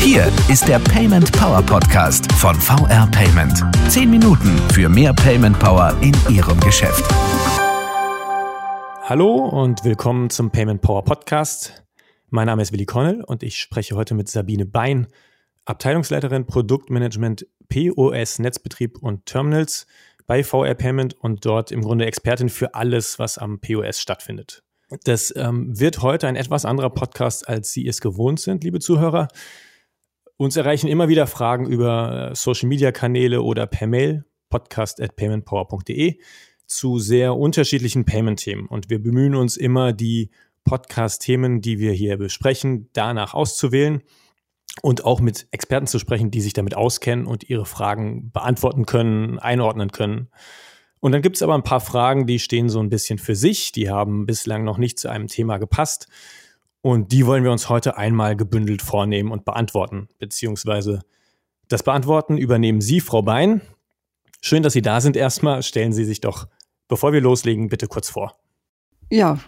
Hier ist der Payment Power Podcast von VR Payment. Zehn Minuten für mehr Payment Power in Ihrem Geschäft. Hallo und willkommen zum Payment Power Podcast. Mein Name ist Willi Connell und ich spreche heute mit Sabine Bein, Abteilungsleiterin Produktmanagement POS Netzbetrieb und Terminals bei VR Payment und dort im Grunde Expertin für alles, was am POS stattfindet. Das ähm, wird heute ein etwas anderer Podcast, als Sie es gewohnt sind, liebe Zuhörer. Uns erreichen immer wieder Fragen über äh, Social-Media-Kanäle oder per Mail, podcast at paymentpower.de, zu sehr unterschiedlichen Payment-Themen. Und wir bemühen uns immer, die Podcast-Themen, die wir hier besprechen, danach auszuwählen und auch mit Experten zu sprechen, die sich damit auskennen und ihre Fragen beantworten können, einordnen können. Und dann gibt es aber ein paar Fragen, die stehen so ein bisschen für sich, die haben bislang noch nicht zu einem Thema gepasst. Und die wollen wir uns heute einmal gebündelt vornehmen und beantworten, beziehungsweise das Beantworten übernehmen Sie, Frau Bein. Schön, dass Sie da sind. Erstmal stellen Sie sich doch, bevor wir loslegen, bitte kurz vor. Ja,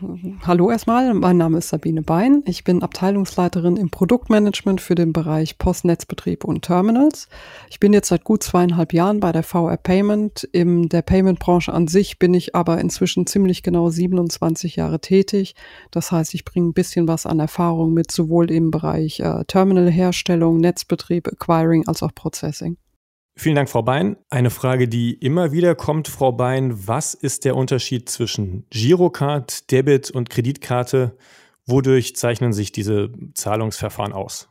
hallo erstmal. Mein Name ist Sabine Bein. Ich bin Abteilungsleiterin im Produktmanagement für den Bereich Postnetzbetrieb und Terminals. Ich bin jetzt seit gut zweieinhalb Jahren bei der VR Payment. In der Payment-Branche an sich bin ich aber inzwischen ziemlich genau 27 Jahre tätig. Das heißt, ich bringe ein bisschen was an Erfahrung mit, sowohl im Bereich äh, Terminalherstellung, Netzbetrieb, Acquiring als auch Processing. Vielen Dank, Frau Bein. Eine Frage, die immer wieder kommt, Frau Bein. Was ist der Unterschied zwischen Girocard, Debit und Kreditkarte? Wodurch zeichnen sich diese Zahlungsverfahren aus?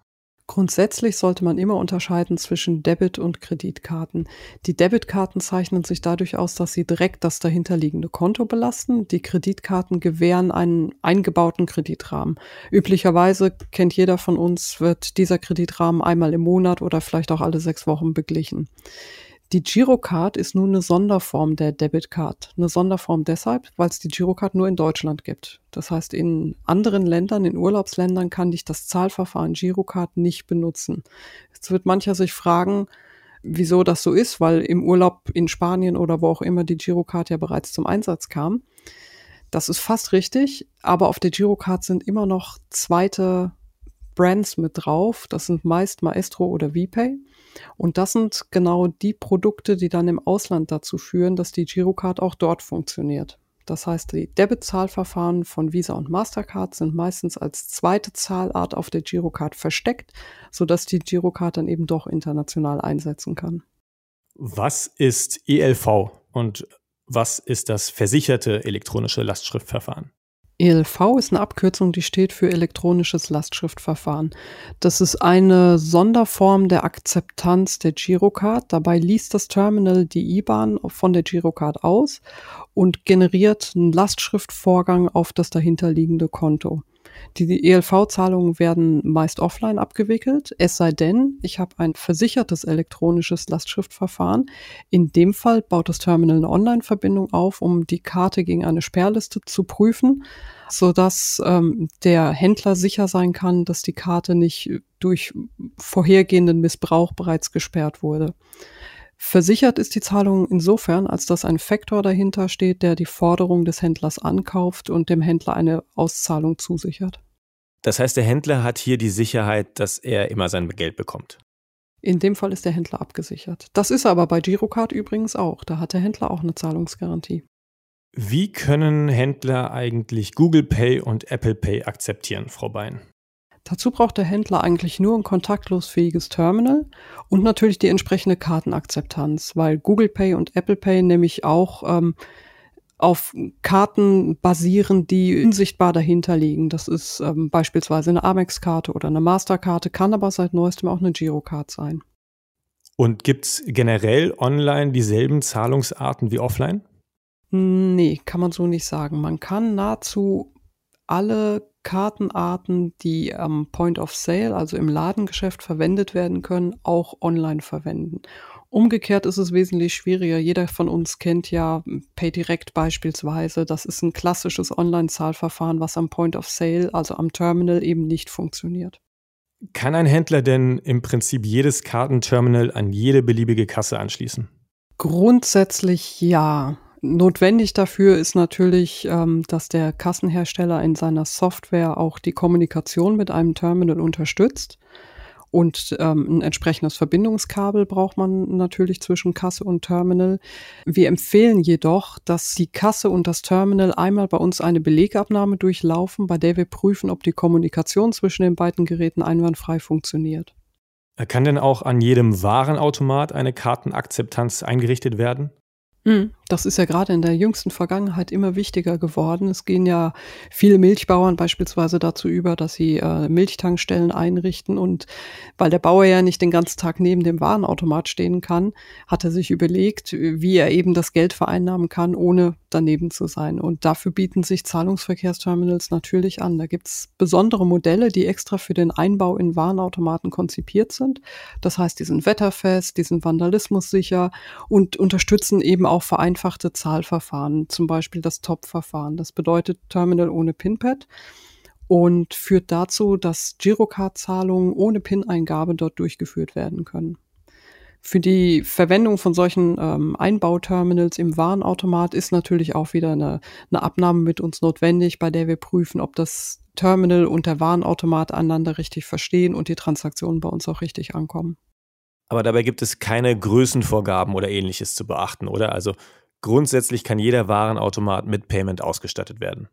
Grundsätzlich sollte man immer unterscheiden zwischen Debit- und Kreditkarten. Die Debitkarten zeichnen sich dadurch aus, dass sie direkt das dahinterliegende Konto belasten. Die Kreditkarten gewähren einen eingebauten Kreditrahmen. Üblicherweise kennt jeder von uns, wird dieser Kreditrahmen einmal im Monat oder vielleicht auch alle sechs Wochen beglichen. Die Girocard ist nun eine Sonderform der Debitcard. Eine Sonderform deshalb, weil es die Girocard nur in Deutschland gibt. Das heißt, in anderen Ländern, in Urlaubsländern kann ich das Zahlverfahren Girocard nicht benutzen. Jetzt wird mancher sich fragen, wieso das so ist, weil im Urlaub in Spanien oder wo auch immer die Girocard ja bereits zum Einsatz kam. Das ist fast richtig, aber auf der Girocard sind immer noch zweite Brands mit drauf. Das sind meist Maestro oder VPay. Und das sind genau die Produkte, die dann im Ausland dazu führen, dass die Girocard auch dort funktioniert. Das heißt, die Debit-Zahlverfahren von Visa und Mastercard sind meistens als zweite Zahlart auf der Girocard versteckt, sodass die Girocard dann eben doch international einsetzen kann. Was ist ELV und was ist das versicherte elektronische Lastschriftverfahren? ELV ist eine Abkürzung, die steht für elektronisches Lastschriftverfahren. Das ist eine Sonderform der Akzeptanz der Girocard. Dabei liest das Terminal die IBAN von der Girocard aus und generiert einen Lastschriftvorgang auf das dahinterliegende Konto. Die ELV-Zahlungen werden meist offline abgewickelt, es sei denn, ich habe ein versichertes elektronisches Lastschriftverfahren. In dem Fall baut das Terminal eine Online-Verbindung auf, um die Karte gegen eine Sperrliste zu prüfen, sodass ähm, der Händler sicher sein kann, dass die Karte nicht durch vorhergehenden Missbrauch bereits gesperrt wurde. Versichert ist die Zahlung insofern, als dass ein Faktor dahinter steht, der die Forderung des Händlers ankauft und dem Händler eine Auszahlung zusichert. Das heißt, der Händler hat hier die Sicherheit, dass er immer sein Geld bekommt. In dem Fall ist der Händler abgesichert. Das ist aber bei Girocard übrigens auch. Da hat der Händler auch eine Zahlungsgarantie. Wie können Händler eigentlich Google Pay und Apple Pay akzeptieren, Frau Bein? Dazu braucht der Händler eigentlich nur ein kontaktlos fähiges Terminal und natürlich die entsprechende Kartenakzeptanz, weil Google Pay und Apple Pay nämlich auch ähm, auf Karten basieren, die unsichtbar dahinter liegen. Das ist ähm, beispielsweise eine Amex-Karte oder eine Masterkarte, kann aber seit neuestem auch eine Girocard sein. Und gibt es generell online dieselben Zahlungsarten wie offline? Nee, kann man so nicht sagen. Man kann nahezu alle Kartenarten, die am Point of Sale, also im Ladengeschäft verwendet werden können, auch online verwenden. Umgekehrt ist es wesentlich schwieriger. Jeder von uns kennt ja PayDirect beispielsweise. Das ist ein klassisches Online-Zahlverfahren, was am Point of Sale, also am Terminal, eben nicht funktioniert. Kann ein Händler denn im Prinzip jedes Kartenterminal an jede beliebige Kasse anschließen? Grundsätzlich ja. Notwendig dafür ist natürlich, ähm, dass der Kassenhersteller in seiner Software auch die Kommunikation mit einem Terminal unterstützt. Und ähm, ein entsprechendes Verbindungskabel braucht man natürlich zwischen Kasse und Terminal. Wir empfehlen jedoch, dass die Kasse und das Terminal einmal bei uns eine Belegabnahme durchlaufen, bei der wir prüfen, ob die Kommunikation zwischen den beiden Geräten einwandfrei funktioniert. Kann denn auch an jedem Warenautomat eine Kartenakzeptanz eingerichtet werden? Hm, das ist ja gerade in der jüngsten Vergangenheit immer wichtiger geworden. Es gehen ja viele Milchbauern beispielsweise dazu über, dass sie äh, Milchtankstellen einrichten. Und weil der Bauer ja nicht den ganzen Tag neben dem Warenautomat stehen kann, hat er sich überlegt, wie er eben das Geld vereinnahmen kann, ohne daneben zu sein. Und dafür bieten sich Zahlungsverkehrsterminals natürlich an. Da gibt's besondere Modelle, die extra für den Einbau in Warenautomaten konzipiert sind. Das heißt, die sind wetterfest, die sind vandalismussicher und unterstützen eben auch vereinfachte Zahlverfahren, zum Beispiel das TOP-Verfahren. Das bedeutet Terminal ohne PIN-Pad und führt dazu, dass Girocard-Zahlungen ohne PIN-Eingabe dort durchgeführt werden können. Für die Verwendung von solchen ähm, Einbauterminals im Warenautomat ist natürlich auch wieder eine, eine Abnahme mit uns notwendig, bei der wir prüfen, ob das Terminal und der Warenautomat einander richtig verstehen und die Transaktionen bei uns auch richtig ankommen. Aber dabei gibt es keine Größenvorgaben oder ähnliches zu beachten, oder? Also grundsätzlich kann jeder Warenautomat mit Payment ausgestattet werden.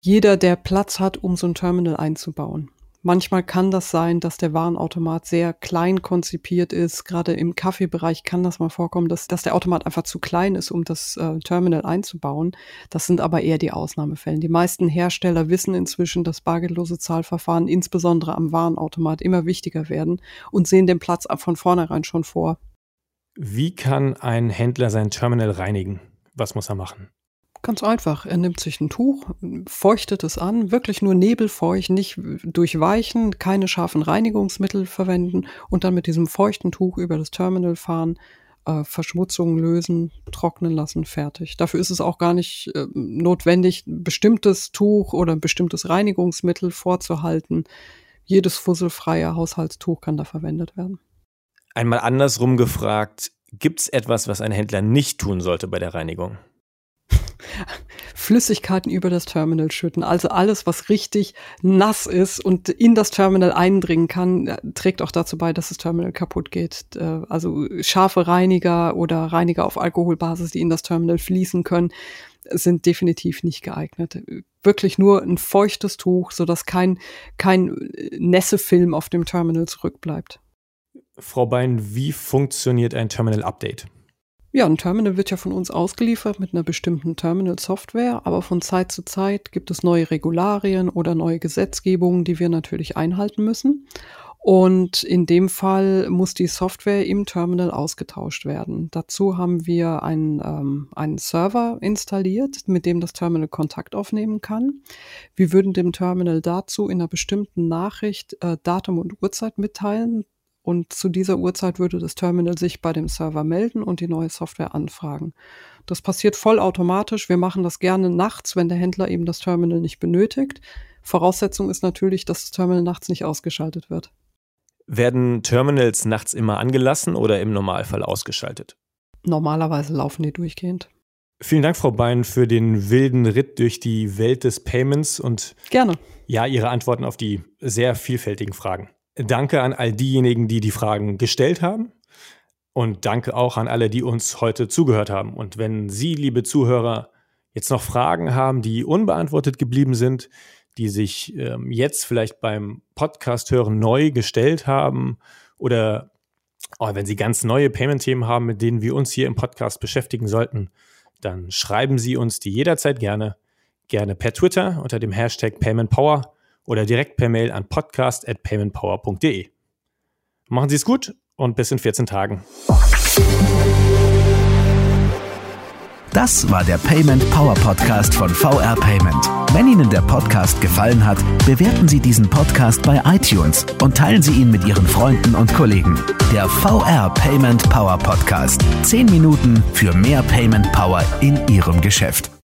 Jeder, der Platz hat, um so ein Terminal einzubauen. Manchmal kann das sein, dass der Warenautomat sehr klein konzipiert ist. Gerade im Kaffeebereich kann das mal vorkommen, dass, dass der Automat einfach zu klein ist, um das äh, Terminal einzubauen. Das sind aber eher die Ausnahmefälle. Die meisten Hersteller wissen inzwischen, dass bargeldlose Zahlverfahren insbesondere am Warenautomat immer wichtiger werden und sehen den Platz von vornherein schon vor. Wie kann ein Händler sein Terminal reinigen? Was muss er machen? Ganz einfach. Er nimmt sich ein Tuch, feuchtet es an, wirklich nur nebelfeucht, nicht durchweichen, keine scharfen Reinigungsmittel verwenden und dann mit diesem feuchten Tuch über das Terminal fahren, äh, Verschmutzungen lösen, trocknen lassen, fertig. Dafür ist es auch gar nicht äh, notwendig, ein bestimmtes Tuch oder ein bestimmtes Reinigungsmittel vorzuhalten. Jedes fusselfreie Haushaltstuch kann da verwendet werden. Einmal andersrum gefragt, gibt es etwas, was ein Händler nicht tun sollte bei der Reinigung? Flüssigkeiten über das Terminal schütten. Also alles, was richtig nass ist und in das Terminal eindringen kann, äh, trägt auch dazu bei, dass das Terminal kaputt geht. Äh, also scharfe Reiniger oder Reiniger auf Alkoholbasis, die in das Terminal fließen können, sind definitiv nicht geeignet. Wirklich nur ein feuchtes Tuch, sodass kein, kein Nässefilm auf dem Terminal zurückbleibt. Frau Bein, wie funktioniert ein Terminal-Update? Ja, ein Terminal wird ja von uns ausgeliefert mit einer bestimmten Terminal-Software, aber von Zeit zu Zeit gibt es neue Regularien oder neue Gesetzgebungen, die wir natürlich einhalten müssen. Und in dem Fall muss die Software im Terminal ausgetauscht werden. Dazu haben wir einen, ähm, einen Server installiert, mit dem das Terminal Kontakt aufnehmen kann. Wir würden dem Terminal dazu in einer bestimmten Nachricht äh, Datum und Uhrzeit mitteilen, und zu dieser Uhrzeit würde das Terminal sich bei dem Server melden und die neue Software anfragen. Das passiert vollautomatisch. Wir machen das gerne nachts, wenn der Händler eben das Terminal nicht benötigt. Voraussetzung ist natürlich, dass das Terminal nachts nicht ausgeschaltet wird. Werden Terminals nachts immer angelassen oder im Normalfall ausgeschaltet? Normalerweise laufen die durchgehend. Vielen Dank, Frau Bein, für den wilden Ritt durch die Welt des Payments und gerne. Ja, Ihre Antworten auf die sehr vielfältigen Fragen. Danke an all diejenigen, die die Fragen gestellt haben. Und danke auch an alle, die uns heute zugehört haben. Und wenn Sie, liebe Zuhörer, jetzt noch Fragen haben, die unbeantwortet geblieben sind, die sich ähm, jetzt vielleicht beim Podcast hören neu gestellt haben oder oh, wenn Sie ganz neue Payment-Themen haben, mit denen wir uns hier im Podcast beschäftigen sollten, dann schreiben Sie uns die jederzeit gerne, gerne per Twitter unter dem Hashtag PaymentPower oder direkt per Mail an podcast.paymentpower.de. Machen Sie es gut und bis in 14 Tagen. Das war der Payment Power Podcast von VR Payment. Wenn Ihnen der Podcast gefallen hat, bewerten Sie diesen Podcast bei iTunes und teilen Sie ihn mit Ihren Freunden und Kollegen. Der VR Payment Power Podcast. Zehn Minuten für mehr Payment Power in Ihrem Geschäft.